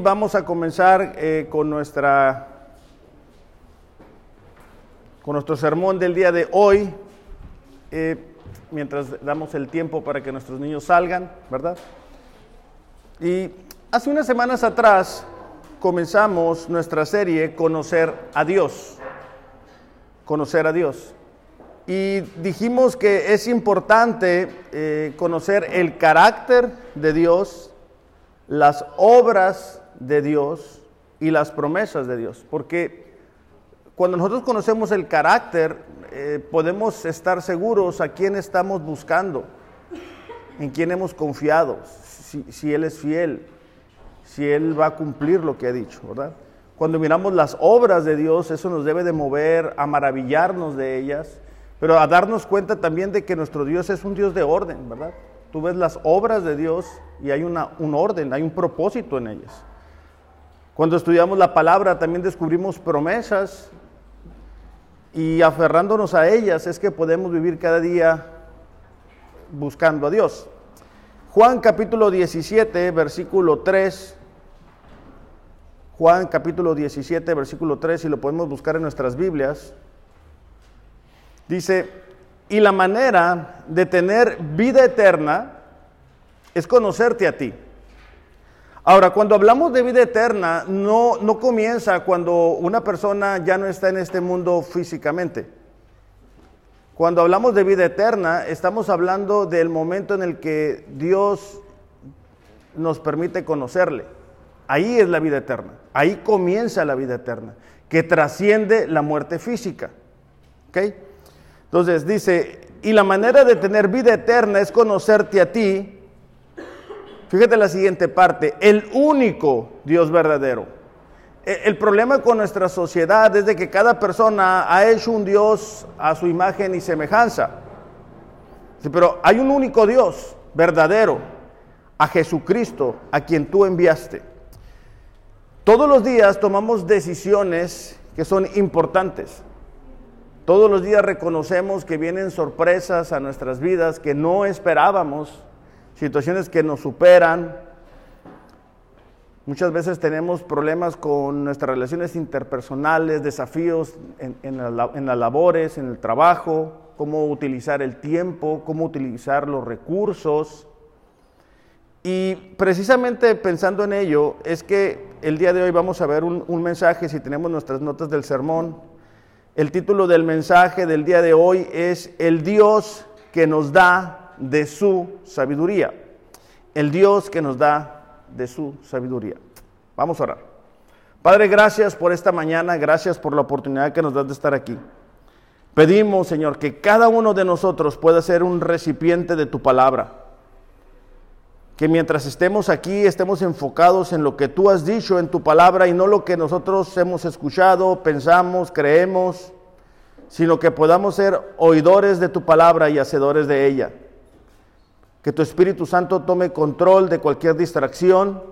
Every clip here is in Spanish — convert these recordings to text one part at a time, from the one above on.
Vamos a comenzar eh, con nuestra con nuestro sermón del día de hoy, eh, mientras damos el tiempo para que nuestros niños salgan, ¿verdad? Y hace unas semanas atrás comenzamos nuestra serie Conocer a Dios. Conocer a Dios. Y dijimos que es importante eh, conocer el carácter de Dios, las obras de Dios y las promesas de Dios. Porque cuando nosotros conocemos el carácter, eh, podemos estar seguros a quién estamos buscando, en quién hemos confiado, si, si, Él es fiel, si Él va a cumplir lo que ha dicho, ¿verdad? Cuando miramos las obras de Dios, eso nos debe de mover a maravillarnos de ellas, pero a darnos cuenta también de que nuestro Dios es un Dios de orden, ¿verdad? Tú ves las obras de Dios y hay una, un orden, hay un propósito en ellas. Cuando estudiamos la palabra también descubrimos promesas y aferrándonos a ellas es que podemos vivir cada día buscando a Dios. Juan capítulo 17, versículo 3. Juan capítulo 17, versículo 3, y lo podemos buscar en nuestras Biblias. Dice, y la manera de tener vida eterna es conocerte a ti Ahora, cuando hablamos de vida eterna, no, no comienza cuando una persona ya no está en este mundo físicamente. Cuando hablamos de vida eterna, estamos hablando del momento en el que Dios nos permite conocerle. Ahí es la vida eterna. Ahí comienza la vida eterna, que trasciende la muerte física. ¿Ok? Entonces dice, y la manera de tener vida eterna es conocerte a ti, Fíjate la siguiente parte, el único Dios verdadero. E, el problema con nuestra sociedad es de que cada persona ha hecho un Dios a su imagen y semejanza. Pero hay un único Dios verdadero, a Jesucristo, a quien tú enviaste. Todos los días tomamos decisiones que son importantes. Todos los días reconocemos que vienen sorpresas a nuestras vidas que no esperábamos situaciones que nos superan. Muchas veces tenemos problemas con nuestras relaciones interpersonales, desafíos en, las labores, en el trabajo, cómo utilizar el tiempo, cómo utilizar los recursos. Y precisamente pensando en ello, es que el día de hoy vamos a ver un, un, mensaje, si tenemos nuestras notas del sermón. El título del mensaje del día de hoy es El Dios que nos da de su sabiduría. El Dios que nos da de su sabiduría. Vamos a orar. Padre, gracias por esta mañana, gracias por la oportunidad que nos das de estar aquí. Pedimos, Señor, que cada uno de nosotros pueda ser un recipiente de tu palabra. Que mientras estemos aquí estemos enfocados en lo que tú has dicho en tu palabra y no lo que nosotros hemos escuchado, pensamos, creemos, sino que podamos ser oidores de tu palabra y hacedores de ella que tu Espíritu Santo tome control de cualquier distracción,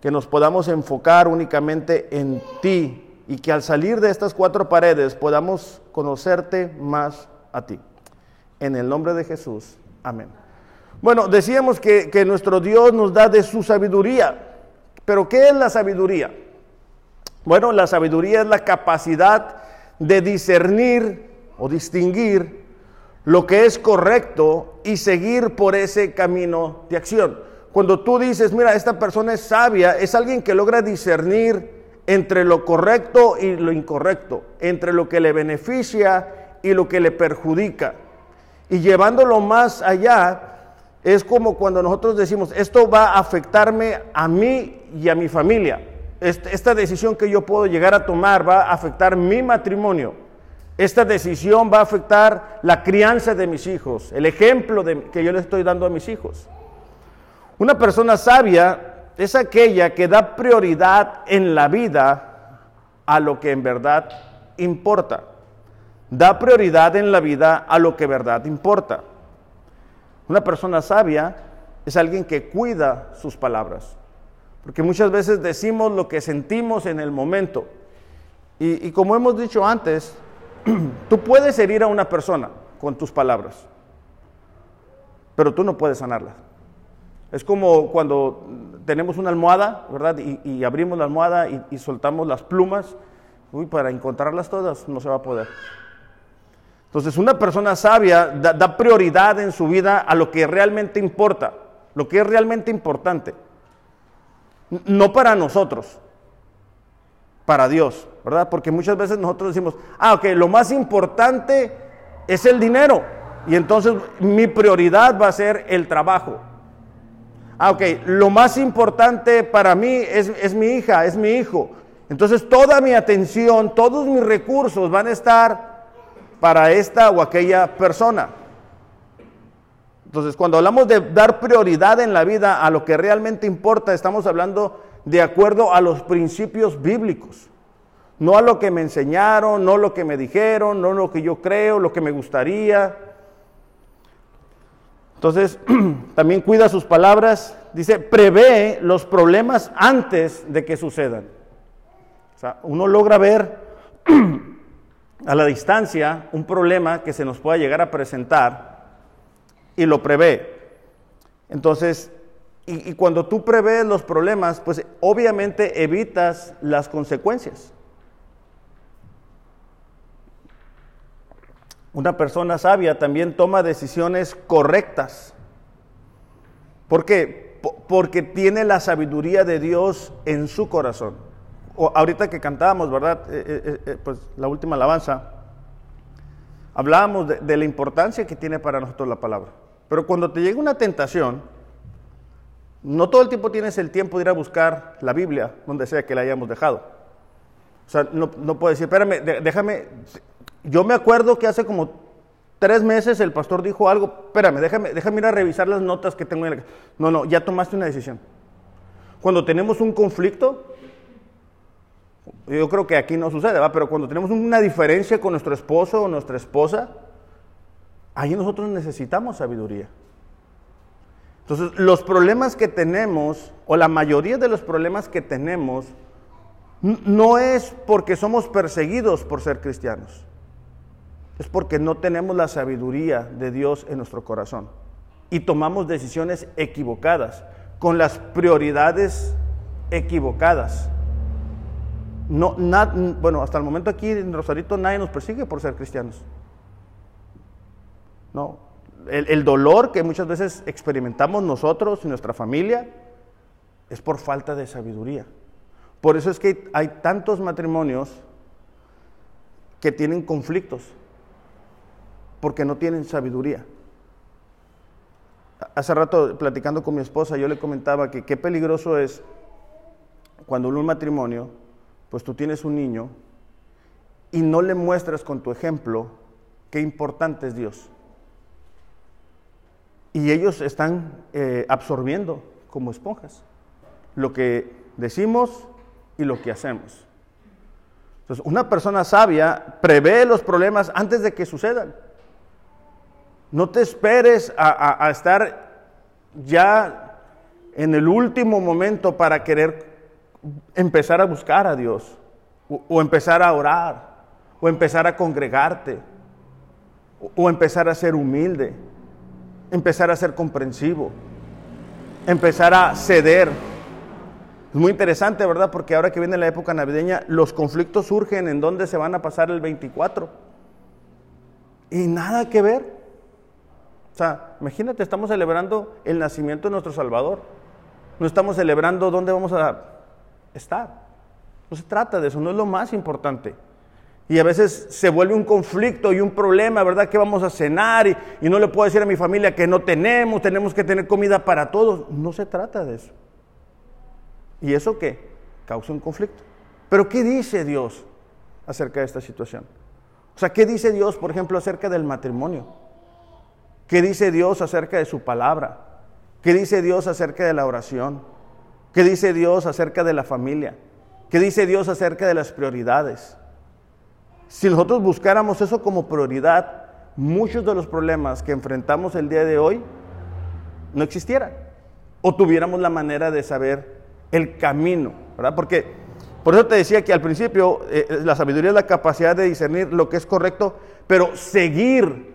que nos podamos enfocar únicamente en ti y que al salir de estas cuatro paredes podamos conocerte más a ti. En el nombre de Jesús, amén. Bueno, decíamos que, que nuestro Dios nos da de su sabiduría, pero ¿qué es la sabiduría? Bueno, la sabiduría es la capacidad de discernir o distinguir lo que es correcto y seguir por ese camino de acción. Cuando tú dices, mira, esta persona es sabia, es alguien que logra discernir entre lo correcto y lo incorrecto, entre lo que le beneficia y lo que le perjudica. Y llevándolo más allá, es como cuando nosotros decimos, esto va a afectarme a mí y a mi familia. Esta decisión que yo puedo llegar a tomar va a afectar mi matrimonio esta decisión va a afectar la crianza de mis hijos, el ejemplo que yo le estoy dando a mis hijos. Una persona sabia es aquella que da prioridad en la vida a lo que en verdad importa. Da prioridad en la vida a lo que en verdad importa. Una persona sabia es alguien que cuida sus palabras. Porque muchas veces decimos lo que sentimos en el momento. Y, y como hemos dicho antes, tú puedes herir a una persona con tus palabras, pero tú no puedes sanarla. Es como cuando tenemos una almohada, ¿verdad? Y, abrimos la almohada y, soltamos las plumas. Uy, para encontrarlas todas no se va a poder. Entonces, una persona sabia da, prioridad en su vida a lo que realmente importa, lo que es realmente importante. No para nosotros, para Dios, Porque muchas veces nosotros decimos, ah, ok, lo más importante es el dinero. Y entonces mi prioridad va a ser el trabajo. Ah, ok, lo más importante para mí es, mi hija, es mi hijo. Entonces toda mi atención, todos mis recursos van a estar para esta o aquella persona. Entonces cuando hablamos de dar prioridad en la vida a lo que realmente importa, estamos hablando de acuerdo a los principios bíblicos. No a lo que me enseñaron, no lo que me dijeron, no lo que yo creo, lo que me gustaría. Entonces, también cuida sus palabras. Dice, prevé los problemas antes de que sucedan. O sea, uno logra ver a la distancia un problema que se nos pueda llegar a presentar y lo prevé. Entonces, y, y cuando tú prevés los problemas, pues obviamente evitas las consecuencias. Una persona sabia también toma decisiones correctas. ¿Por qué? Porque tiene la sabiduría de Dios en su corazón. O ahorita que cantábamos, ¿verdad? Eh, eh, eh, pues la última alabanza, hablábamos de, la importancia que tiene para nosotros la palabra. Pero cuando te llega una tentación, no todo el tiempo tienes el tiempo de ir a buscar la Biblia, donde sea que la hayamos dejado. O sea, no, no puedes decir, espérame, déjame, yo me acuerdo que hace como tres meses el pastor dijo algo, espérame, déjame, déjame ir a revisar las notas que tengo en la... No, no, ya tomaste una decisión. Cuando tenemos un conflicto, yo creo que aquí no sucede, ¿va? pero cuando tenemos una diferencia con nuestro esposo o nuestra esposa, ahí nosotros necesitamos sabiduría. Entonces, los problemas que tenemos, o la mayoría de los problemas que tenemos, no es porque somos perseguidos por ser cristianos es porque no tenemos la sabiduría de Dios en nuestro corazón y tomamos decisiones equivocadas, con las prioridades equivocadas. No, bueno, hasta el momento aquí en Rosarito nadie nos persigue por ser cristianos. No, el, dolor que muchas veces experimentamos nosotros y nuestra familia es por falta de sabiduría. Por eso es que hay tantos matrimonios que tienen conflictos porque no tienen sabiduría. Hace rato, platicando con mi esposa, yo le comentaba que qué peligroso es cuando en un matrimonio, pues tú tienes un niño y no le muestras con tu ejemplo qué importante es Dios. Y ellos están eh, absorbiendo como esponjas lo que decimos y lo que hacemos. Entonces, una persona sabia prevé los problemas antes de que sucedan. No te esperes a, estar ya en el último momento para querer empezar a buscar a Dios, o, empezar a orar, o empezar a congregarte, o, empezar a ser humilde, empezar a ser comprensivo, empezar a ceder. Es muy interesante, ¿verdad? Porque ahora que viene la época navideña, los conflictos surgen en dónde se van a pasar el 24. Y nada que ver. O sea, imagínate, estamos celebrando el nacimiento de nuestro Salvador. No estamos celebrando dónde vamos a estar. No se trata de eso, no es lo más importante. Y a veces se vuelve un conflicto y un problema, ¿verdad? Que vamos a cenar y, y, no le puedo decir a mi familia que no tenemos, tenemos que tener comida para todos. No se trata de eso. ¿Y eso qué? Causa un conflicto. Pero ¿qué dice Dios acerca de esta situación? O sea, ¿qué dice Dios, por ejemplo, acerca del matrimonio? ¿Qué dice Dios acerca de su palabra? ¿Qué dice Dios acerca de la oración? ¿Qué dice Dios acerca de la familia? ¿Qué dice Dios acerca de las prioridades? Si nosotros buscáramos eso como prioridad, muchos de los problemas que enfrentamos el día de hoy no existieran. O tuviéramos la manera de saber el camino, ¿verdad? Porque por eso te decía que al principio eh, la sabiduría es la capacidad de discernir lo que es correcto, pero seguir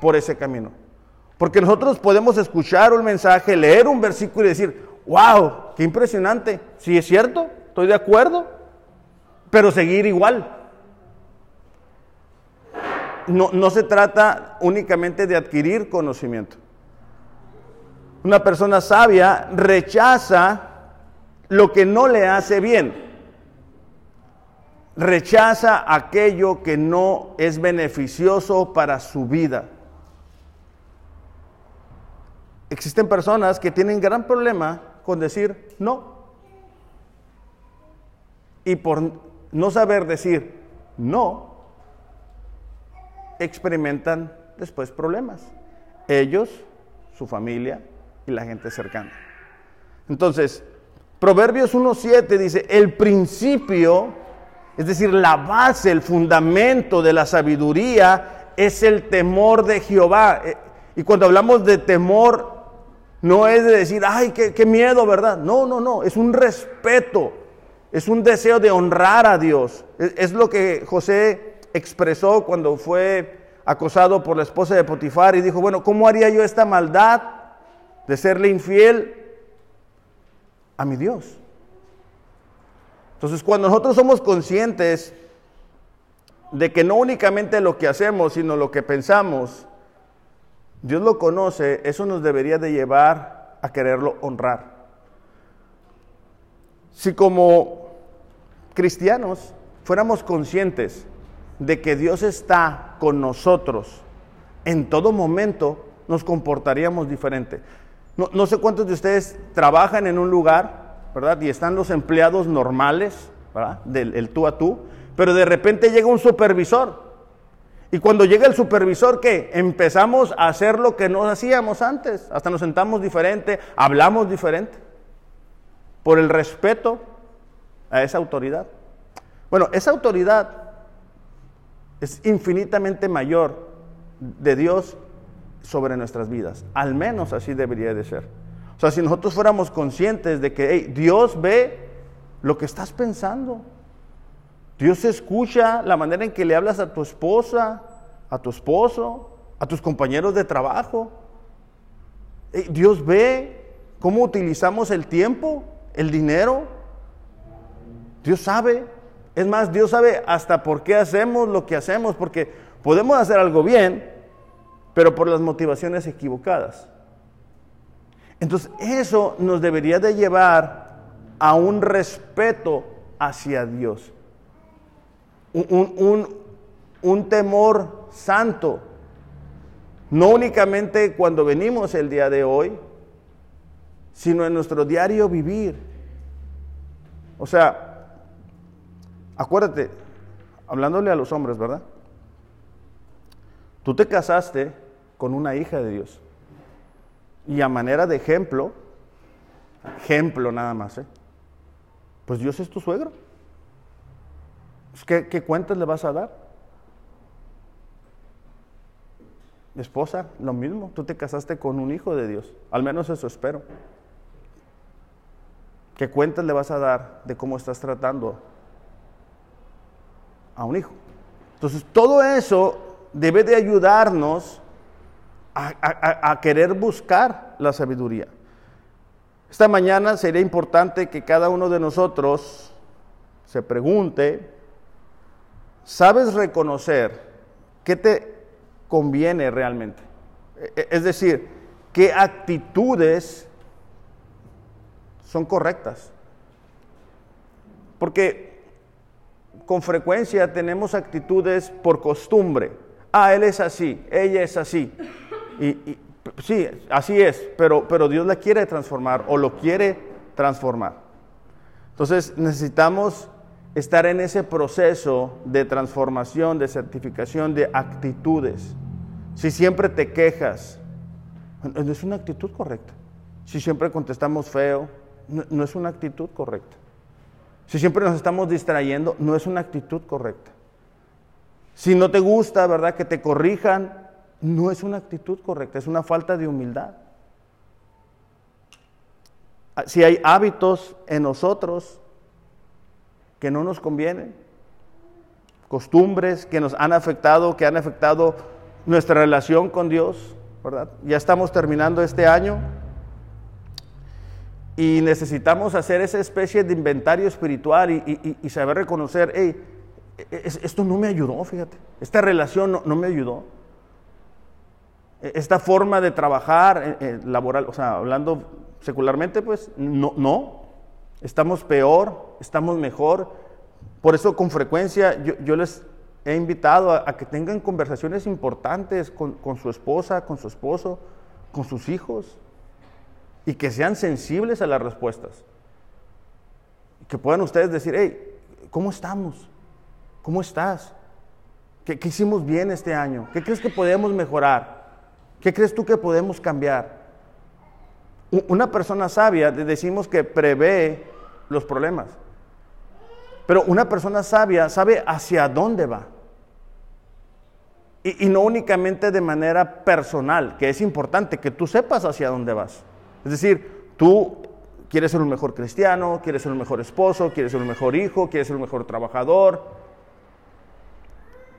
por ese camino. Porque nosotros podemos escuchar un mensaje, leer un versículo y decir, wow, qué impresionante. Sí es cierto, estoy de acuerdo, pero seguir igual. No, no se trata únicamente de adquirir conocimiento. Una persona sabia rechaza lo que no le hace bien rechaza aquello que no es beneficioso para su vida. Existen personas que tienen gran problema con decir no. Y por no saber decir no, experimentan después problemas. Ellos, su familia y la gente cercana. Entonces, Proverbios 1.7 dice, el principio es decir, la base, el fundamento de la sabiduría es el temor de Jehová. Eh, y cuando hablamos de temor, no es de decir, ay, qué, miedo, ¿verdad? No, no, no, es un respeto, es un deseo de honrar a Dios. Es, es lo que José expresó cuando fue acosado por la esposa de Potifar y dijo, bueno, ¿cómo haría yo esta maldad de serle infiel a mi Dios? Entonces, cuando nosotros somos conscientes de que no únicamente lo que hacemos, sino lo que pensamos, Dios lo conoce, eso nos debería de llevar a quererlo honrar. Si como cristianos fuéramos conscientes de que Dios está con nosotros en todo momento, nos comportaríamos diferente. No, sé cuántos de ustedes trabajan en un lugar ¿verdad? Y están los empleados normales, ¿verdad? Del tú a tú, pero de repente llega un supervisor. Y cuando llega el supervisor, ¿qué? Empezamos a hacer lo que no hacíamos antes. Hasta nos sentamos diferente, hablamos diferente. Por el respeto a esa autoridad. Bueno, esa autoridad es infinitamente mayor de Dios sobre nuestras vidas. Al menos así debería de ser. O sea, si nosotros fuéramos conscientes de que Dios ve lo que estás pensando, Dios escucha la manera en que le hablas a tu esposa, a tu esposo, a tus compañeros de trabajo. Dios ve cómo utilizamos el tiempo, el dinero. Dios sabe. Es más, Dios sabe hasta por qué hacemos lo que hacemos, porque podemos hacer algo bien, pero por las motivaciones equivocadas. Entonces eso nos debería de llevar a un respeto hacia Dios, un, temor santo, no únicamente cuando venimos el día de hoy, sino en nuestro diario vivir. O sea, acuérdate, hablándole a los hombres, ¿verdad? Tú te casaste con una hija de Dios. Y a manera de ejemplo, ejemplo nada más, ¿eh? pues Dios es tu suegro. Pues, ¿Qué, ¿Qué cuentas le vas a dar? Esposa, lo mismo, tú te casaste con un hijo de Dios, al menos eso espero. ¿Qué cuentas le vas a dar de cómo estás tratando a un hijo? Entonces, todo eso debe de ayudarnos a, querer buscar la sabiduría. Esta mañana sería importante que cada uno de nosotros se pregunte, ¿sabes reconocer qué te conviene realmente? E, e, es decir, ¿qué actitudes son correctas? Porque con frecuencia tenemos actitudes por costumbre. Ah, él es así, ella es así. Y, sí, así es, pero, pero Dios la quiere transformar o lo quiere transformar. Entonces necesitamos estar en ese proceso de transformación, de certificación, de actitudes. Si siempre te quejas, no es una actitud correcta. Si siempre contestamos feo, no, es una actitud correcta. Si siempre nos estamos distrayendo, no es una actitud correcta. Si no te gusta, ¿verdad? Que te corrijan, no es una actitud correcta, es una falta de humildad. Ah, si hay hábitos en nosotros que no nos convienen, costumbres que nos han afectado, que han afectado nuestra relación con Dios, ¿verdad? Ya estamos terminando este año Y necesitamos hacer esa especie de inventario espiritual y, saber reconocer, hey, esto no me ayudó, fíjate, esta relación no, me ayudó. E, esta forma de trabajar eh, laboral, o sea, hablando secularmente, pues no, no, estamos peor, estamos mejor. Por eso con frecuencia yo, les he invitado a, que tengan conversaciones importantes con, con su esposa, con su esposo, con sus hijos y que sean sensibles a las respuestas. Que puedan ustedes decir, hey, ¿cómo estamos? ¿Cómo estás? ¿Qué, hicimos bien este año? ¿Qué crees que podemos mejorar? ¿Qué crees tú que podemos cambiar? Una persona sabia, decimos que prevé los problemas, pero una persona sabia sabe hacia dónde va. Y, no únicamente de manera personal, que es importante que tú sepas hacia dónde vas. Es decir, tú quieres ser un mejor cristiano, quieres ser un mejor esposo, quieres ser un mejor hijo, quieres ser un mejor trabajador.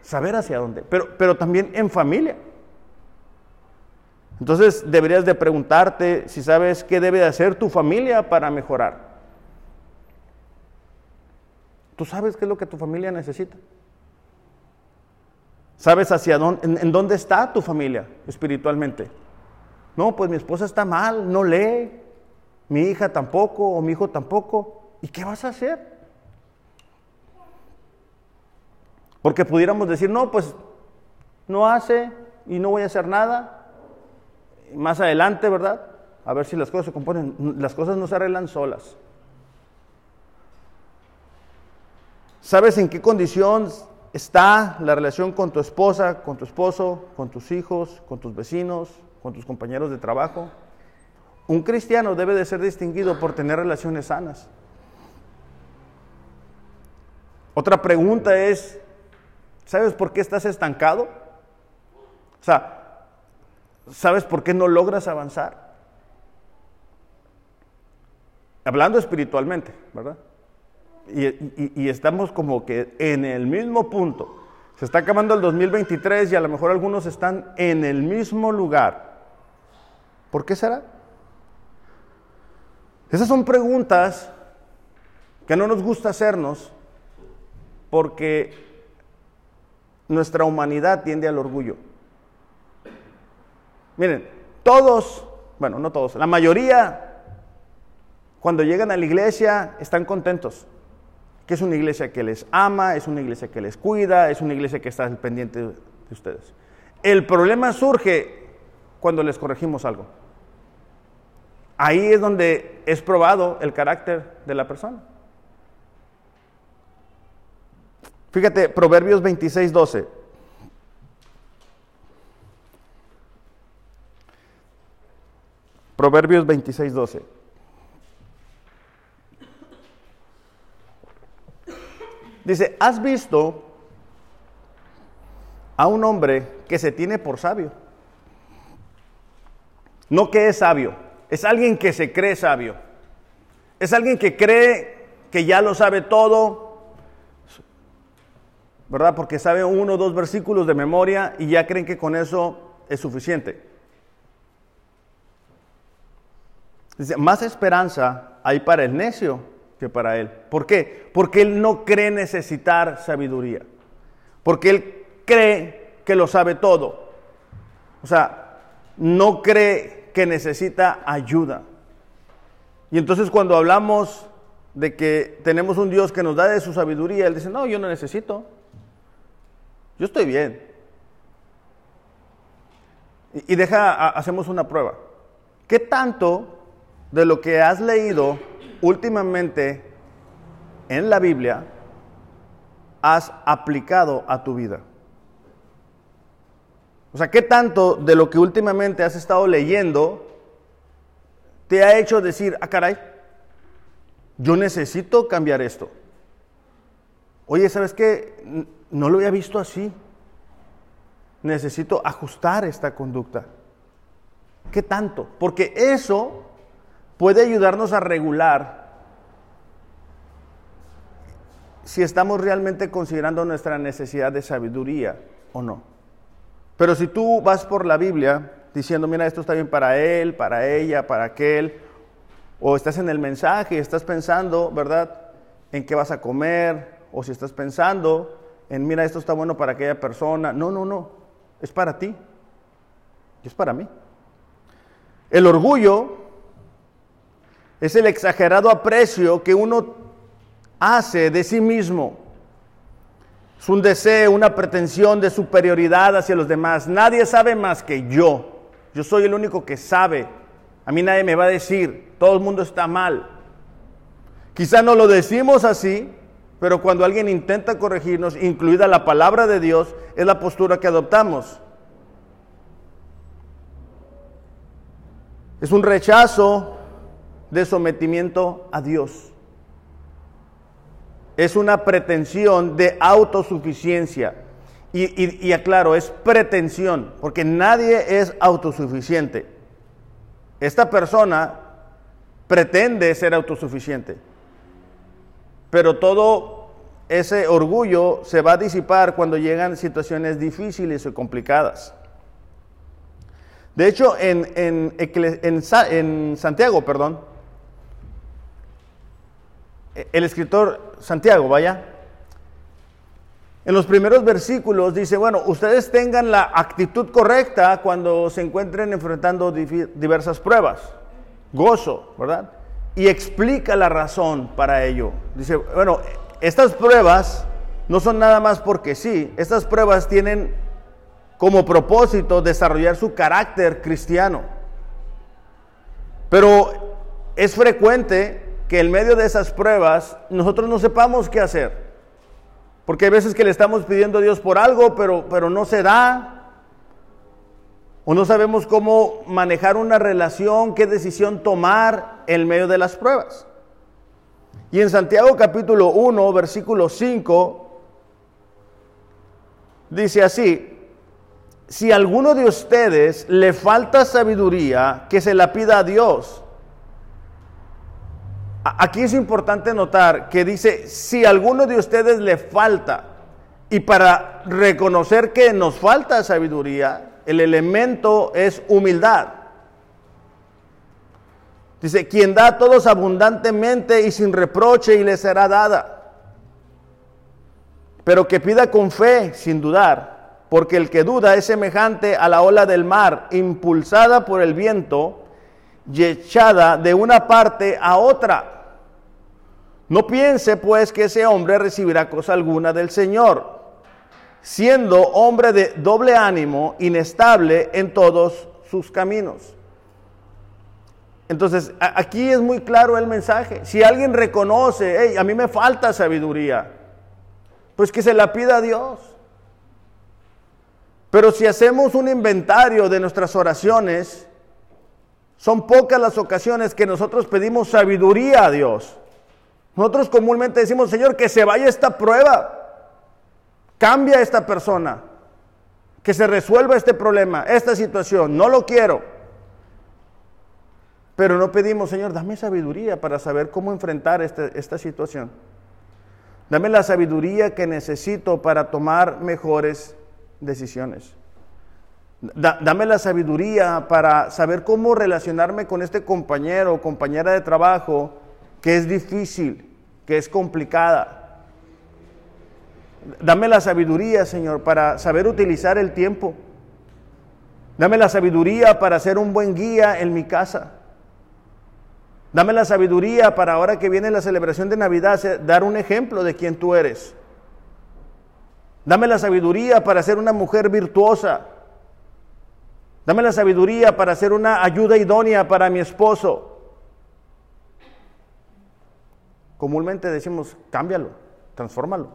Saber hacia dónde, pero, pero también en familia. Entonces deberías de preguntarte si sabes qué debe de hacer tu familia para mejorar. ¿Tú sabes qué es lo que tu familia necesita? ¿Sabes hacia dónde, en dónde está tu familia espiritualmente? No, pues mi esposa está mal, no lee, mi hija tampoco o mi hijo tampoco. ¿Y qué vas a hacer? Porque pudiéramos decir, no, pues no hace y no voy a hacer nada. Más adelante, ¿verdad? A ver si las cosas se componen. Las cosas no se arreglan solas. ¿Sabes en qué condición está la relación con tu esposa, con tu esposo, con tus hijos, con tus vecinos, con tus compañeros de trabajo. Un cristiano debe de ser distinguido por tener relaciones sanas. Otra pregunta es, ¿sabes por qué estás estancado? O sea, ¿sabes por qué no logras avanzar? Hablando espiritualmente, ¿verdad? Y, estamos como que en el mismo punto. Se está acabando el 2023 y a lo mejor algunos están en el mismo lugar. ¿Por qué será? Esas son preguntas que no nos gusta hacernos porque nuestra humanidad tiende al orgullo. Miren, todos, bueno, no todos, la mayoría, cuando llegan a la iglesia, están contentos. Que es una iglesia que les ama, es una iglesia que les cuida, es una iglesia que está pendiente de ustedes. El problema surge cuando les corregimos algo. Ahí es donde es probado el carácter de la persona. Fíjate, Proverbios 26, 12. Proverbios 26, 12. Dice, ¿has visto a un hombre que se tiene por sabio? No que es sabio es alguien que se cree sabio. Es alguien que cree que ya lo sabe todo, ¿verdad? Porque sabe uno o dos versículos de memoria y ya creen que con eso es suficiente. Dice, más esperanza hay para el necio que para él. ¿Por qué? Porque él no cree necesitar sabiduría. Porque él cree que lo sabe todo. O sea, no cree que necesita ayuda. Y entonces cuando hablamos de que tenemos un Dios que nos da de su sabiduría, Él dice, no, yo no necesito. Yo estoy bien. Y, deja, hacemos una prueba. ¿Qué tanto de lo que has leído últimamente en la Biblia has aplicado a tu vida? O sea, ¿qué tanto de lo que últimamente has estado leyendo te ha hecho decir, ah, caray, yo necesito cambiar esto? Oye, ¿sabes qué? No lo había visto así. Necesito ajustar esta conducta. ¿Qué tanto? Porque eso puede ayudarnos a regular si estamos realmente considerando nuestra necesidad de sabiduría o no. Pero si tú vas por la Biblia diciendo, mira, esto está bien para él, para ella, para aquel, o estás en el mensaje y estás pensando, ¿verdad?, en qué vas a comer, o si estás pensando en, mira, esto está bueno para aquella persona. No, no, no, es para ti, es para mí. El orgullo es el exagerado aprecio que uno hace de sí mismo. Es un deseo, una pretensión de superioridad hacia los demás. Nadie sabe más que yo. Yo soy el único que sabe. A mí nadie me va a decir, todo el mundo está mal. Quizá no lo decimos así, pero cuando alguien intenta corregirnos, incluida la palabra de Dios, es la postura que adoptamos. Es un rechazo de sometimiento a Dios. Es una pretensión de autosuficiencia. Y, y, aclaro, es pretensión, porque nadie es autosuficiente. Esta persona pretende ser autosuficiente, pero todo ese orgullo se va a disipar cuando llegan situaciones difíciles o complicadas. De hecho, en, en, en Santiago, perdón, el escritor Santiago, vaya, en los primeros versículos dice, bueno, ustedes tengan la actitud correcta cuando se encuentren enfrentando diversas pruebas, gozo, ¿verdad? Y explica la razón para ello. Dice, bueno, estas pruebas no son nada más porque sí, estas pruebas tienen como propósito desarrollar su carácter cristiano. Pero es frecuente que en medio de esas pruebas nosotros no sepamos qué hacer. Porque hay veces que le estamos pidiendo a Dios por algo, pero, pero no se da. O no sabemos cómo manejar una relación, qué decisión tomar en medio de las pruebas. Y en Santiago capítulo 1, versículo 5, dice así, si a alguno de ustedes le falta sabiduría, que se la pida a Dios Aquí es importante notar que dice, si alguno de ustedes le falta, y para reconocer que nos falta sabiduría, el elemento es humildad. Dice, quien da a todos abundantemente y sin reproche y le será dada. Pero que pida con fe, sin dudar, porque el que duda es semejante a la ola del mar, impulsada por el viento y echada de una parte a otra. No piense pues que ese hombre recibirá cosa alguna del Señor, siendo hombre de doble ánimo, inestable en todos sus caminos. Entonces, aquí es muy claro el mensaje. Si alguien reconoce, hey, a mí me falta sabiduría, pues que se la pida a Dios. Pero si hacemos un inventario de nuestras oraciones, son pocas las ocasiones que nosotros pedimos sabiduría a Dios. Nosotros comúnmente decimos, Señor, que se vaya esta prueba, cambia a esta persona, que se resuelva este problema, esta situación, no lo quiero. Pero no pedimos, Señor, dame sabiduría para saber cómo enfrentar este, esta situación. Dame la sabiduría que necesito para tomar mejores decisiones. Dame la sabiduría para saber cómo relacionarme con este compañero o compañera de trabajo que es difícil, que es complicada. Dame la sabiduría, Señor, para saber utilizar el tiempo. Dame la sabiduría para ser un buen guía en mi casa. Dame la sabiduría para ahora que viene la celebración de Navidad, dar un ejemplo de quién tú eres. Dame la sabiduría para ser una mujer virtuosa. Dame la sabiduría para ser una ayuda idónea para mi esposo. comúnmente decimos, cámbialo, transfórmalo.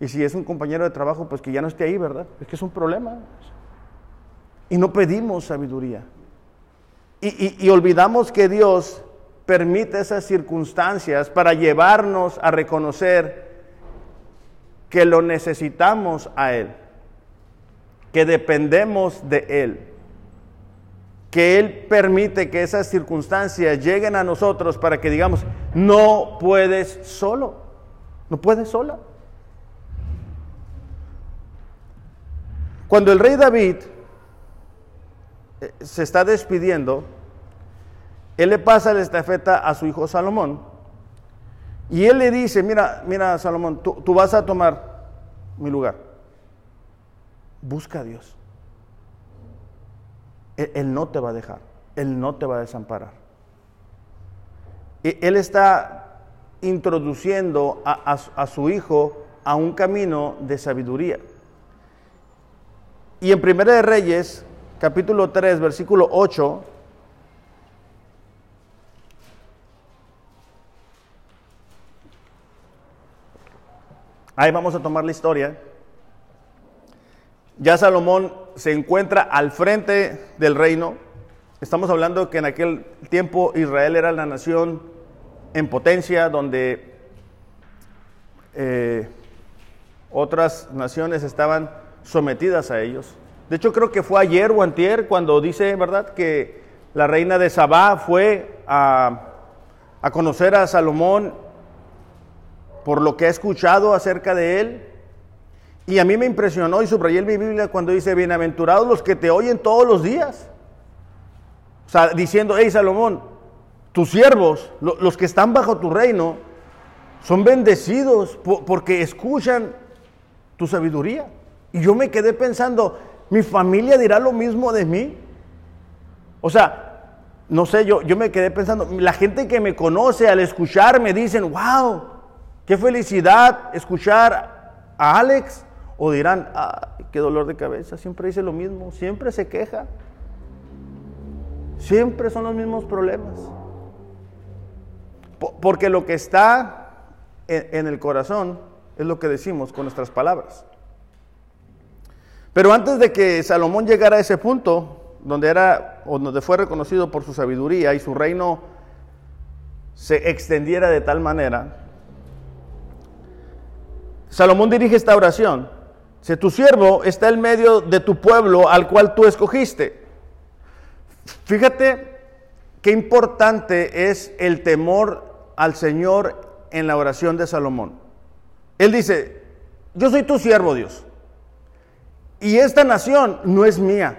Y si es un compañero de trabajo, pues que ya no esté ahí, ¿verdad? Es que es un problema. Y no pedimos sabiduría. Y, y olvidamos que Dios permite esas circunstancias para llevarnos a reconocer que lo necesitamos a Él, que dependemos de Él que Él permite que esas circunstancias lleguen a nosotros para que digamos, no puedes solo, no puedes sola. Cuando el rey David eh, se está despidiendo, él le pasa la estafeta a su hijo Salomón. Y él le dice, mira, mira Salomón, tú, tú vas a tomar mi lugar. Busca a Dios. Él, no te va a dejar. Él no te va a desamparar. E, él está introduciendo a, su hijo a un camino de sabiduría. Y en Primera de Reyes, capítulo 3, versículo 8, Ahí vamos a tomar la historia. Ya Salomón se encuentra al frente del reino. Estamos hablando que en aquel tiempo Israel era la nación en potencia donde eh, otras naciones estaban sometidas a ellos. De hecho, creo que fue ayer o antier cuando dice, ¿verdad?, que la reina de Sabá fue a, a conocer a Salomón por lo que ha escuchado acerca de él. Y a mí me impresionó y subrayé en mi Biblia cuando dice, bienaventurados los que te oyen todos los días. O sea, diciendo, hey Salomón, tus siervos, los que están bajo tu reino, son bendecidos porque escuchan tu sabiduría. Y yo me quedé pensando, ¿mi familia dirá lo mismo de mí? O sea, no sé, yo, yo me quedé pensando, la gente que me conoce al escucharme dicen, wow, Qué felicidad escuchar a Alex o dirán, qué dolor de cabeza, siempre dice lo mismo, siempre se queja, siempre son los mismos problemas. Porque lo que está en el corazón es lo que decimos con nuestras palabras. Pero antes de que Salomón llegara a ese punto, donde era o donde fue reconocido por su sabiduría y su reino se extendiera de tal manera, Salomón dirige esta oración. Si tu siervo está en medio de tu pueblo al cual tú escogiste. Fíjate qué importante es el temor al Señor en la oración de Salomón. Él dice, yo soy tu siervo Dios. Y esta nación no es mía,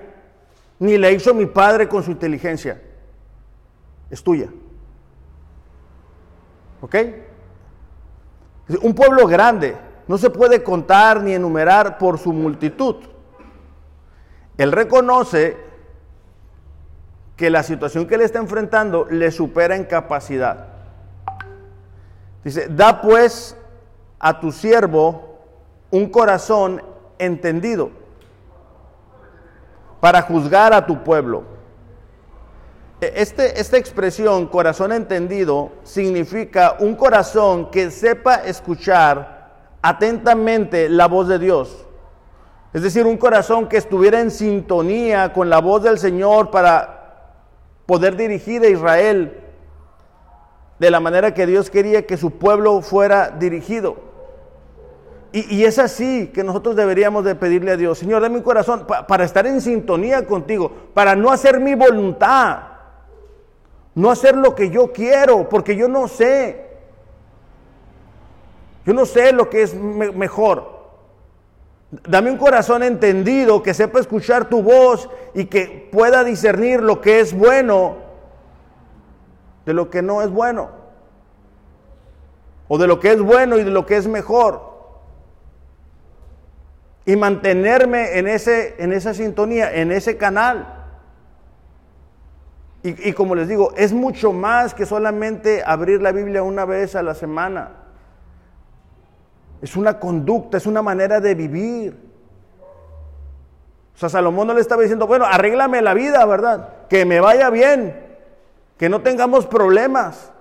ni la hizo mi padre con su inteligencia. Es tuya. ¿Ok? Un pueblo grande, no se puede contar ni enumerar por su multitud. Él reconoce que la situación que él está enfrentando le supera en capacidad. Dice, da pues a tu siervo un corazón entendido para juzgar a tu pueblo. E, este, esta expresión, corazón entendido, significa un corazón que sepa escuchar atentamente la voz de Dios. Es decir, un corazón que estuviera en sintonía con la voz del Señor para poder dirigir a Israel de la manera que Dios quería que su pueblo fuera dirigido. Y, es así que nosotros deberíamos de pedirle a Dios, Señor, dame un corazón para estar en sintonía contigo, para no hacer mi voluntad, no hacer lo que yo quiero, porque yo no sé. Yo no sé lo que es mejor. Dame un corazón entendido que sepa escuchar tu voz y que pueda discernir lo que es bueno de lo que no es bueno. O de lo que es bueno y de lo que es mejor. Y mantenerme en, ese, en esa sintonía, en ese canal. Y, y como les digo, es mucho más que solamente abrir la Biblia una vez a la semana. Es una conducta, es una manera de vivir. O sea, Salomón no le estaba diciendo, bueno, arréglame la vida, ¿verdad? Que me vaya bien, que no tengamos problemas.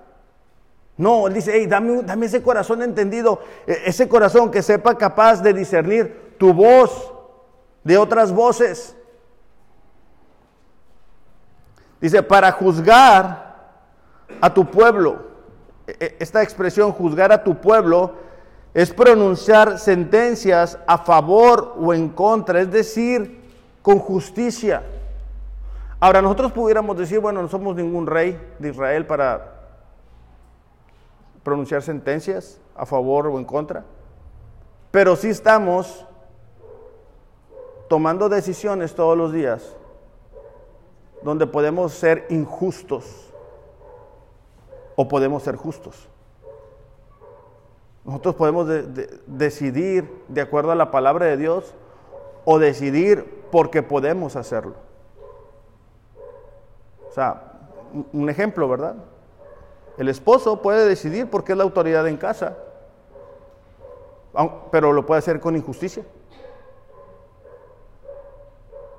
No, él dice, hey, dame, dame ese corazón entendido, e, ese corazón que sepa capaz de discernir tu voz de otras voces. Dice, para juzgar a tu pueblo, e, e, esta expresión, juzgar a tu pueblo, es pronunciar sentencias a favor o en contra, es decir, con justicia. Ahora, nosotros pudiéramos decir, bueno, no somos ningún rey de Israel para pronunciar sentencias a favor o en contra, pero sí estamos tomando decisiones todos los días donde podemos ser injustos o podemos ser justos. Nosotros podemos decidir de acuerdo a la palabra de Dios o decidir porque podemos hacerlo. O sea, un ejemplo, ¿verdad? El esposo puede decidir porque es la autoridad en casa, pero lo puede hacer con injusticia.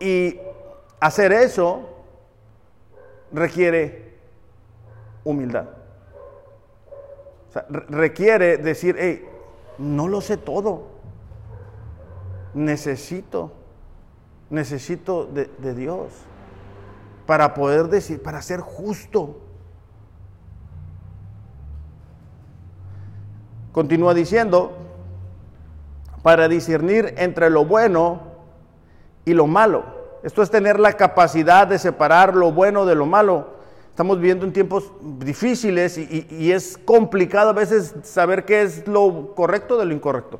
Y hacer eso requiere humildad. Requiere decir, hey, no lo sé todo. Necesito, necesito de Dios para poder decir, para ser justo. Continúa diciendo, para discernir entre lo bueno y lo malo. Esto es tener la capacidad de separar lo bueno de lo malo. Estamos viviendo en tiempos difíciles y, y, es complicado a veces saber qué es lo correcto de lo incorrecto.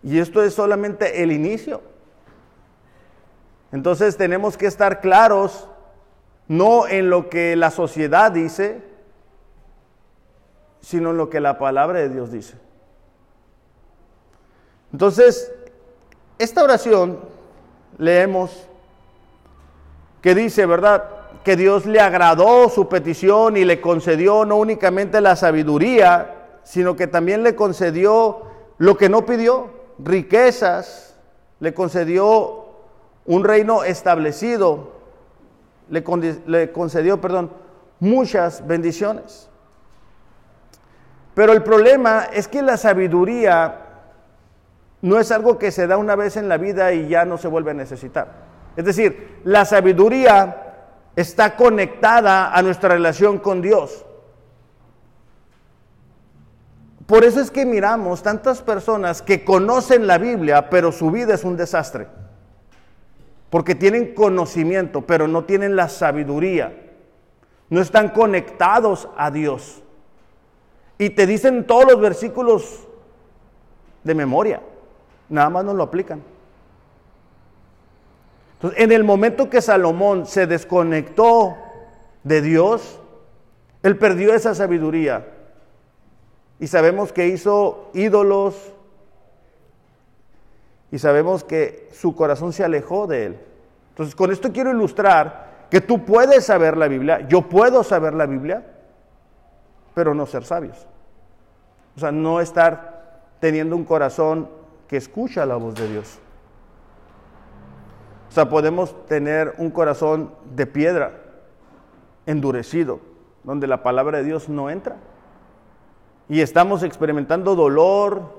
Y esto es solamente el inicio. Entonces tenemos que estar claros, no en lo que la sociedad dice, sino en lo que la palabra de Dios dice. Entonces, esta oración leemos que dice, ¿verdad? Que Dios le agradó su petición y le concedió no únicamente la sabiduría, sino que también le concedió lo que no pidió, riquezas, le concedió un reino establecido, le, concedió, perdón, muchas bendiciones. Pero el problema es que la sabiduría no es algo que se da una vez en la vida y ya no se vuelve a necesitar. Es decir, la sabiduría está conectada a nuestra relación con Dios. Por eso es que miramos tantas personas que conocen la Biblia, pero su vida es un desastre. Porque tienen conocimiento, pero no tienen la sabiduría. No están conectados a Dios y te dicen todos los versículos de memoria, nada más no lo aplican. Entonces, en el momento que Salomón se desconectó de Dios, él perdió esa sabiduría. Y sabemos que hizo ídolos. Y sabemos que su corazón se alejó de él. Entonces, con esto quiero ilustrar que tú puedes saber la Biblia, yo puedo saber la Biblia, pero no ser sabios. O sea, no estar teniendo un corazón que escucha la voz de Dios. O sea, podemos tener un corazón de piedra, endurecido, donde la palabra de Dios no entra. Y estamos experimentando dolor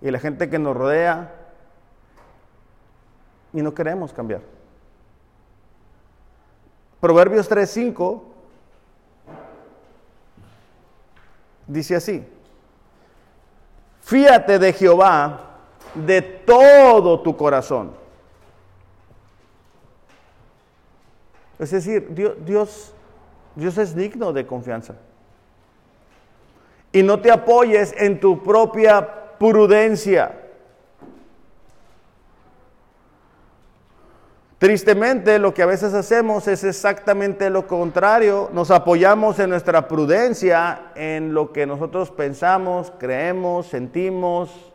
y la gente que nos rodea y no queremos cambiar. Proverbios 3:5 Dice así, fíate de Jehová de todo tu corazón. Es decir, Dios, Dios, es digno de confianza. Y no te apoyes en tu propia prudencia. Tristemente lo que a veces hacemos es exactamente lo contrario. Nos apoyamos en nuestra prudencia, en lo que nosotros pensamos, creemos, sentimos,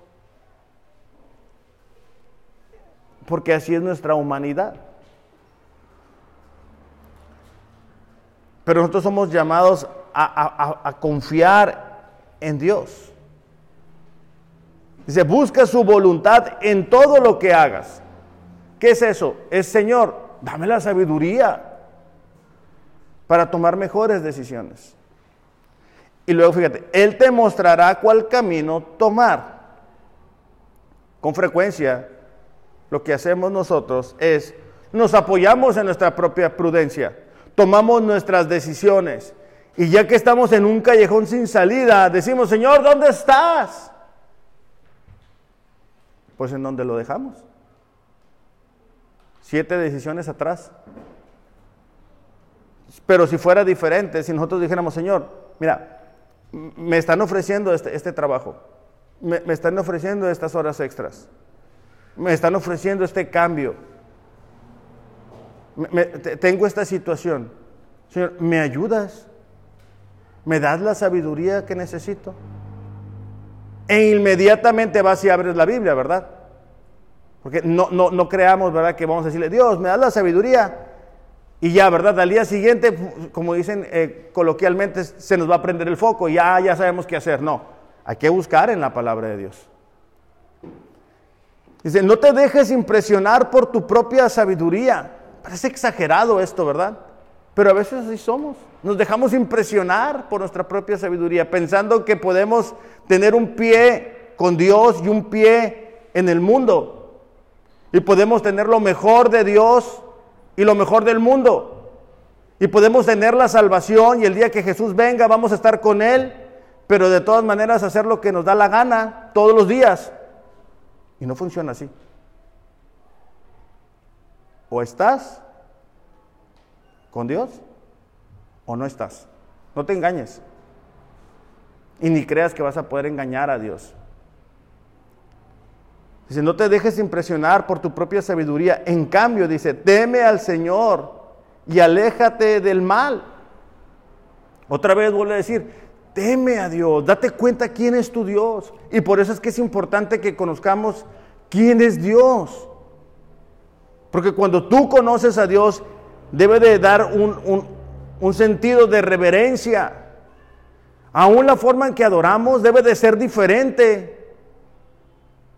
porque así es nuestra humanidad. Pero nosotros somos llamados a, confiar en Dios. Dice, busca su voluntad en todo lo que hagas. ¿Qué es eso? Es Señor, dame la sabiduría para tomar mejores decisiones. Y luego fíjate, Él te mostrará cuál camino tomar. Con frecuencia, lo que hacemos nosotros es, nos apoyamos en nuestra propia prudencia, tomamos nuestras decisiones y ya que estamos en un callejón sin salida, decimos, Señor, ¿dónde estás? Pues en donde lo dejamos siete decisiones atrás. Pero si fuera diferente, si nosotros dijéramos, Señor, mira, me están ofreciendo este, este trabajo, me, me, están ofreciendo estas horas extras, me están ofreciendo este cambio. Tengo esta situación. Señor, ¿me ayudas? ¿Me das la sabiduría que necesito? E inmediatamente vas y abres la Biblia, ¿verdad? Porque no, no, no creamos, ¿verdad? Que vamos a decirle, Dios, me das la sabiduría. Y ya, ¿verdad? Al día siguiente, como dicen eh, coloquialmente, se nos va a prender el foco y ya, ya sabemos qué hacer. No, hay que buscar en la palabra de Dios. Dice, no te dejes impresionar por tu propia sabiduría. Parece exagerado esto, ¿verdad? Pero a veces así somos. Nos dejamos impresionar por nuestra propia sabiduría, pensando que podemos tener un pie con Dios y un pie en el mundo. Y podemos tener lo mejor de Dios y lo mejor del mundo. Y podemos tener la salvación y el día que Jesús venga vamos a estar con Él, pero de todas maneras hacer lo que nos da la gana todos los días. Y no funciona así. O estás con Dios o no estás. No te engañes. Y ni creas que vas a poder engañar a Dios. Dice, no te dejes impresionar por tu propia sabiduría. En cambio, dice, teme al Señor y aléjate del mal. Otra vez vuelve a decir, teme a Dios, date cuenta quién es tu Dios. Y por eso es que es importante que conozcamos quién es Dios. Porque cuando tú conoces a Dios, debe de dar un, un sentido de reverencia. Aún la forma en que adoramos debe de ser diferente.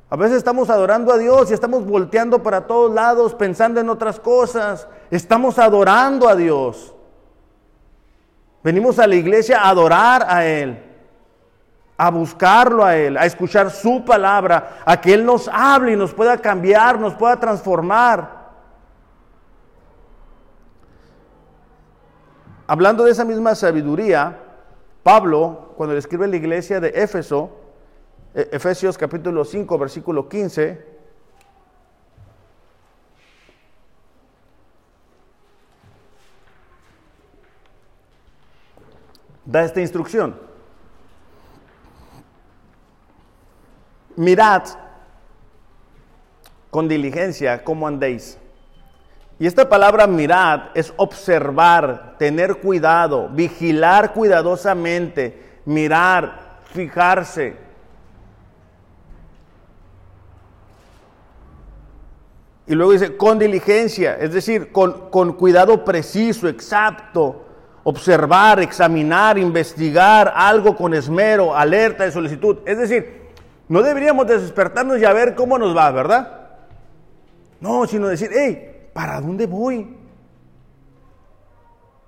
A veces estamos adorando a Dios y estamos volteando para todos lados pensando en otras cosas. Estamos adorando a Dios. Venimos a la iglesia a adorar a Él, a buscarlo a Él, a escuchar su palabra, a que Él nos hable y nos pueda cambiar, nos pueda transformar. Hablando de esa misma sabiduría, Pablo, cuando le escribe a la iglesia de Éfeso, e, Efesios capítulo 5, versículo 15. Da esta instrucción. Mirad con diligencia cómo andéis. Y esta palabra mirad es observar, tener cuidado, vigilar cuidadosamente, mirar, fijarse. Y luego dice, con diligencia, es decir, con, con cuidado preciso, exacto, observar, examinar, investigar algo con esmero, alerta de solicitud. Es decir, no deberíamos despertarnos y a ver cómo nos va, ¿verdad? No, sino decir, hey, ¿para dónde voy?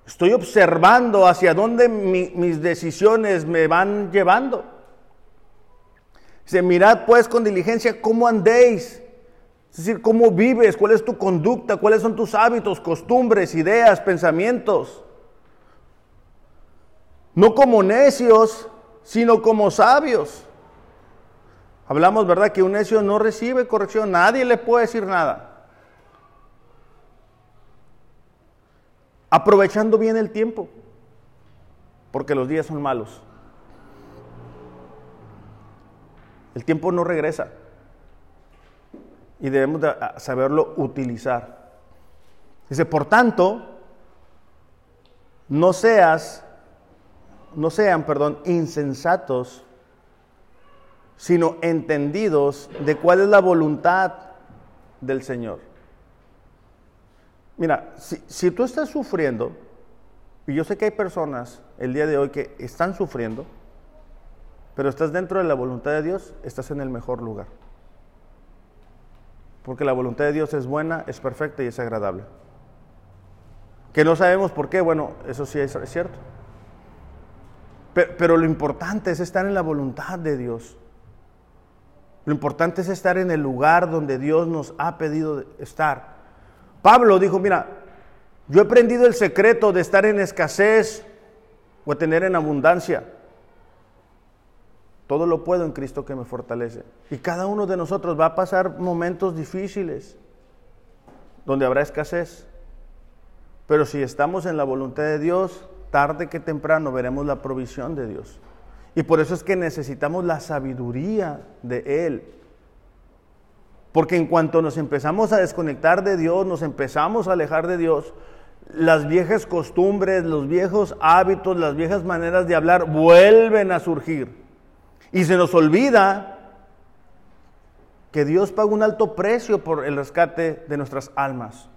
Estoy observando hacia dónde mis decisiones me van llevando. Dice, mirad pues con diligencia cómo andéis es decir, cómo vives, cuál es tu conducta, cuáles son tus hábitos, costumbres, ideas, pensamientos. No como necios, sino como sabios. Hablamos, ¿verdad? Que un necio no recibe corrección, nadie le puede decir nada. Aprovechando bien el tiempo, porque los días son malos. El tiempo no regresa y debemos saberlo utilizar. Dice, por tanto, no seas, no sean, perdón, insensatos, sino entendidos de cuál es la voluntad del Señor. Mira, si, tú estás sufriendo, y yo sé que hay personas el día de hoy que están sufriendo, pero estás dentro de la voluntad de Dios, estás en el mejor lugar. Porque la voluntad de Dios es buena, es perfecta y es agradable. Que no sabemos por qué, bueno, eso sí es, cierto. Pero, lo importante es estar en la voluntad de Dios. Lo importante es estar en el lugar donde Dios nos ha pedido estar. Pablo dijo, mira, yo he aprendido el secreto de estar en escasez o tener en abundancia. Todo lo puedo en Cristo que me fortalece. Y cada uno de nosotros va a pasar momentos difíciles, donde habrá escasez. Pero si estamos en la voluntad de Dios, tarde que temprano veremos la provisión de Dios. Y por eso es que necesitamos la sabiduría de Él. Porque en cuanto nos empezamos a desconectar de Dios, nos empezamos a alejar de Dios, las viejas costumbres, los viejos hábitos, las viejas maneras de hablar vuelven a surgir. Y se nos olvida que Dios paga un alto precio por el rescate de nuestras almas.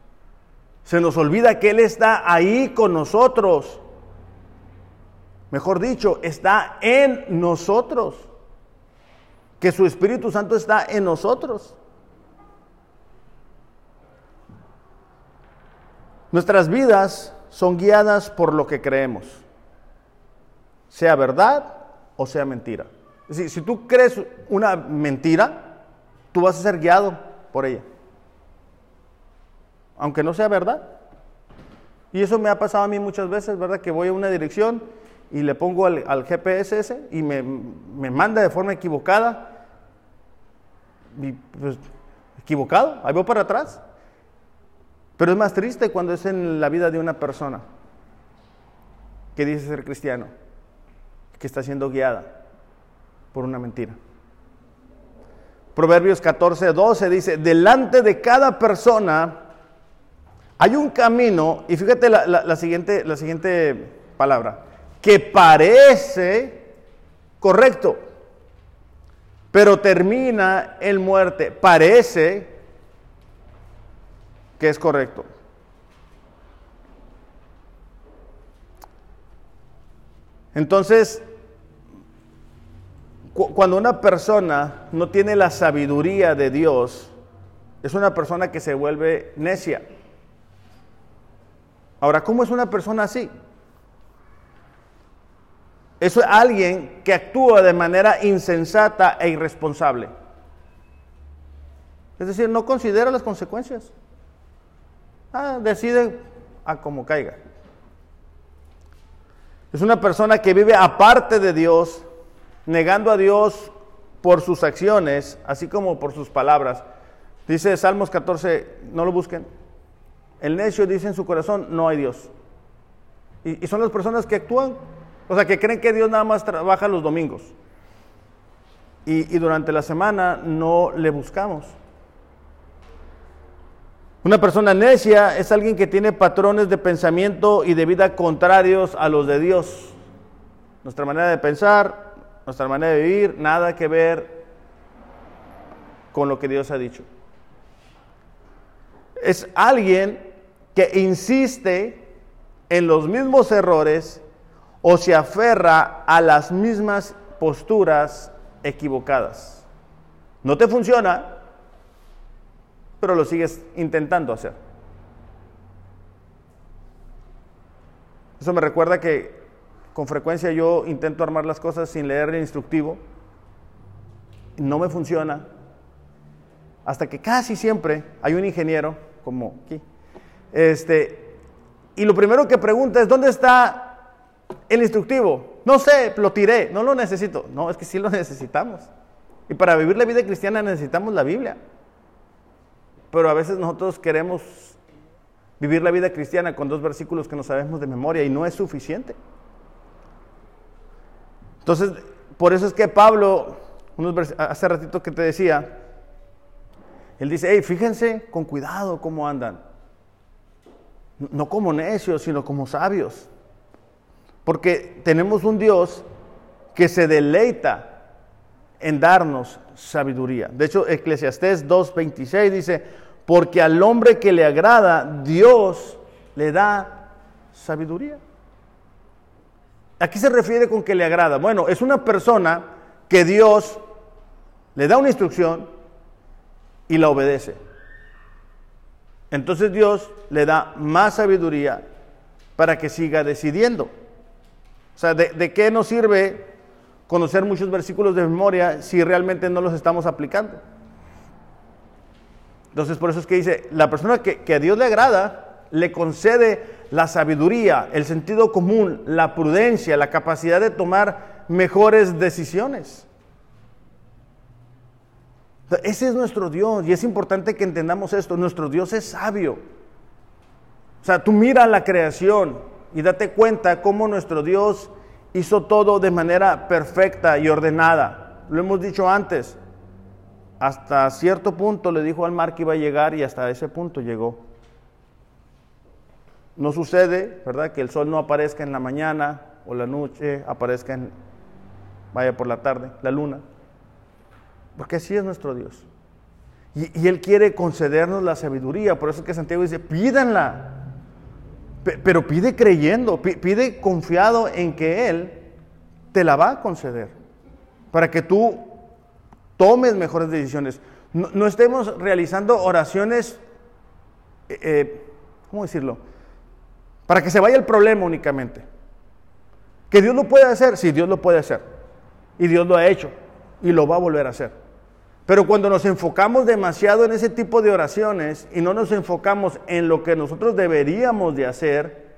Se nos olvida que Él está ahí con nosotros. Mejor dicho, está en nosotros. Que su Espíritu Santo está en nosotros. Nuestras vidas son guiadas por lo que creemos, sea verdad o sea mentira. Es decir, si tú crees una mentira, tú vas a ser guiado por ella, aunque no sea verdad. Y eso me ha pasado a mí muchas veces, ¿verdad? Que voy a una dirección y le pongo al, GPS ese y me, manda de forma equivocada. Y pues, equivocado, ahí voy para atrás. Pero es más triste cuando es en la vida de una persona que dice ser cristiano, que está siendo guiada por una mentira. Proverbios 14, 12 dice, delante de cada persona hay un camino, y fíjate la, siguiente, la siguiente palabra, que parece correcto, pero termina en muerte. Parece que es correcto. Entonces, cuando una persona no tiene la sabiduría de Dios, es una persona que se vuelve necia. Ahora, ¿cómo es una persona así? Es alguien que actúa de manera insensata e irresponsable. Es decir, no considera las consecuencias. Ah, decide a como caiga. Es una persona que vive aparte de Dios, negando a Dios por sus acciones, así como por sus palabras. Dice Salmos 14, no lo busquen. El necio dice en su corazón, no hay Dios. Y, son las personas que actúan, o sea, que creen que Dios nada más trabaja los domingos. y durante la semana no le buscamos. Una persona necia es alguien que tiene patrones de pensamiento y de vida contrarios a los de Dios. Nuestra manera de pensar, nuestra manera de vivir, nada que ver con lo que Dios ha dicho. Es alguien que insiste en los mismos errores o se aferra a las mismas posturas equivocadas. No te funciona, pero lo sigues intentando hacer. Eso me recuerda que con frecuencia yo intento armar las cosas sin leer el instructivo. No me funciona. Hasta que casi siempre hay un ingeniero, como aquí, este, y lo primero que pregunta es, ¿dónde está el instructivo? No sé, lo tiré, no lo necesito. No, es que sí lo necesitamos. Y para vivir la vida cristiana necesitamos la Biblia. Pero a veces nosotros queremos vivir la vida cristiana con dos versículos que no sabemos de memoria y no es suficiente. Entonces, por eso es que Pablo, hace ratito que te decía, él dice, hey, fíjense con cuidado cómo andan. No como necios, sino como sabios. Porque tenemos un Dios que se deleita en darnos sabiduría. De hecho, Eclesiastés 2.26 dice, porque al hombre que le agrada, Dios le da sabiduría. ¿A qué se refiere con que le agrada? Bueno, es una persona que Dios le da una instrucción y la obedece. Entonces Dios le da más sabiduría para que siga decidiendo. O sea, ¿de, de qué nos sirve conocer muchos versículos de memoria si realmente no los estamos aplicando. Entonces por eso es que dice, la persona que, a Dios le agrada, le concede la sabiduría, el sentido común, la prudencia, la capacidad de tomar mejores decisiones. Ese es nuestro Dios y es importante que entendamos esto. Nuestro Dios es sabio. O sea, tú mira la creación y date cuenta cómo nuestro Dios hizo todo de manera perfecta y ordenada. Lo hemos dicho antes. hasta cierto punto le dijo al mar que iba a llegar y hasta ese punto llegó. No sucede, ¿verdad? Que el sol no aparezca en la mañana o la noche, aparezca en, vaya por la tarde, la luna. Porque así es nuestro Dios. Y, Él quiere concedernos la sabiduría. Por eso es que Santiago dice, pídanla. Pero pide creyendo, pide confiado en que Él te la va a conceder. Para que tú tomes mejores decisiones. No, estemos realizando oraciones, eh, eh, ¿cómo decirlo? Para que se vaya el problema únicamente. Que Dios lo puede hacer, sí, Dios lo puede hacer. Y Dios lo ha hecho y lo va a volver a hacer. Pero cuando nos enfocamos demasiado en ese tipo de oraciones y no nos enfocamos en lo que nosotros deberíamos de hacer,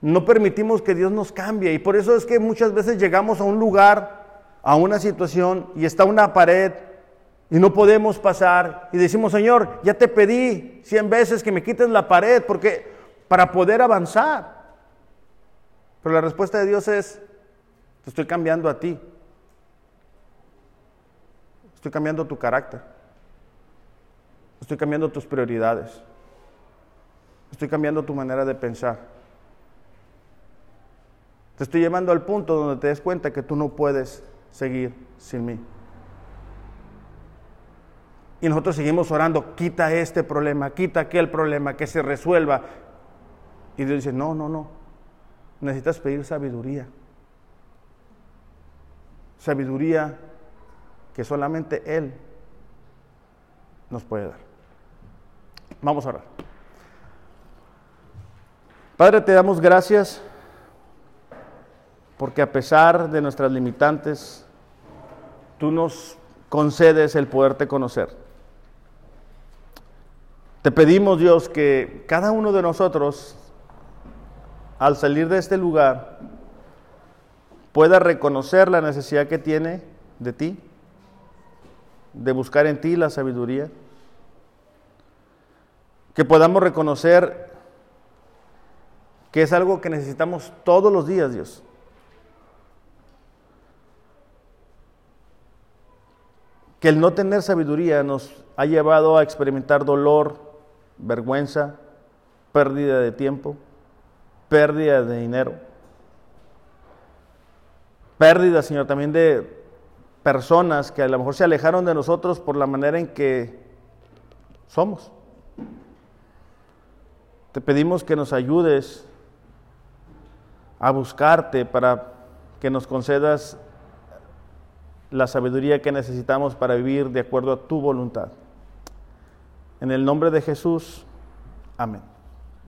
no permitimos que Dios nos cambie. Y por eso es que muchas veces llegamos a un lugar, a una situación, y está una pared y no podemos pasar. Y decimos, Señor, ya te pedí cien veces que me quites la pared porque para poder avanzar. Pero la respuesta de Dios es, te estoy cambiando a ti. Estoy cambiando tu carácter. Estoy cambiando tus prioridades. Estoy cambiando tu manera de pensar. Te estoy llevando al punto donde te des cuenta que tú no puedes seguir sin mí. Y nosotros seguimos orando, quita este problema, quita aquel problema, que se resuelva. Y Dios dice, no, no, no. Necesitas pedir sabiduría. Sabiduría que solamente Él nos puede dar. Vamos a orar. Padre, te damos gracias porque a pesar de nuestras limitantes, tú nos concedes el poderte conocer. Te pedimos, Dios, que cada uno de nosotros, al salir de este lugar, pueda reconocer la necesidad que tiene de ti de buscar en ti la sabiduría. Que podamos reconocer que es algo que necesitamos todos los días, Dios. Que el no tener sabiduría nos ha llevado a experimentar dolor, vergüenza, pérdida de tiempo, pérdida de dinero, pérdida, Señor, también de personas que a lo mejor se alejaron de nosotros por la manera en que somos. Te pedimos que nos ayudes a buscarte para que nos concedas la sabiduría que necesitamos para vivir de acuerdo a tu voluntad. En el nombre de Jesús, amén.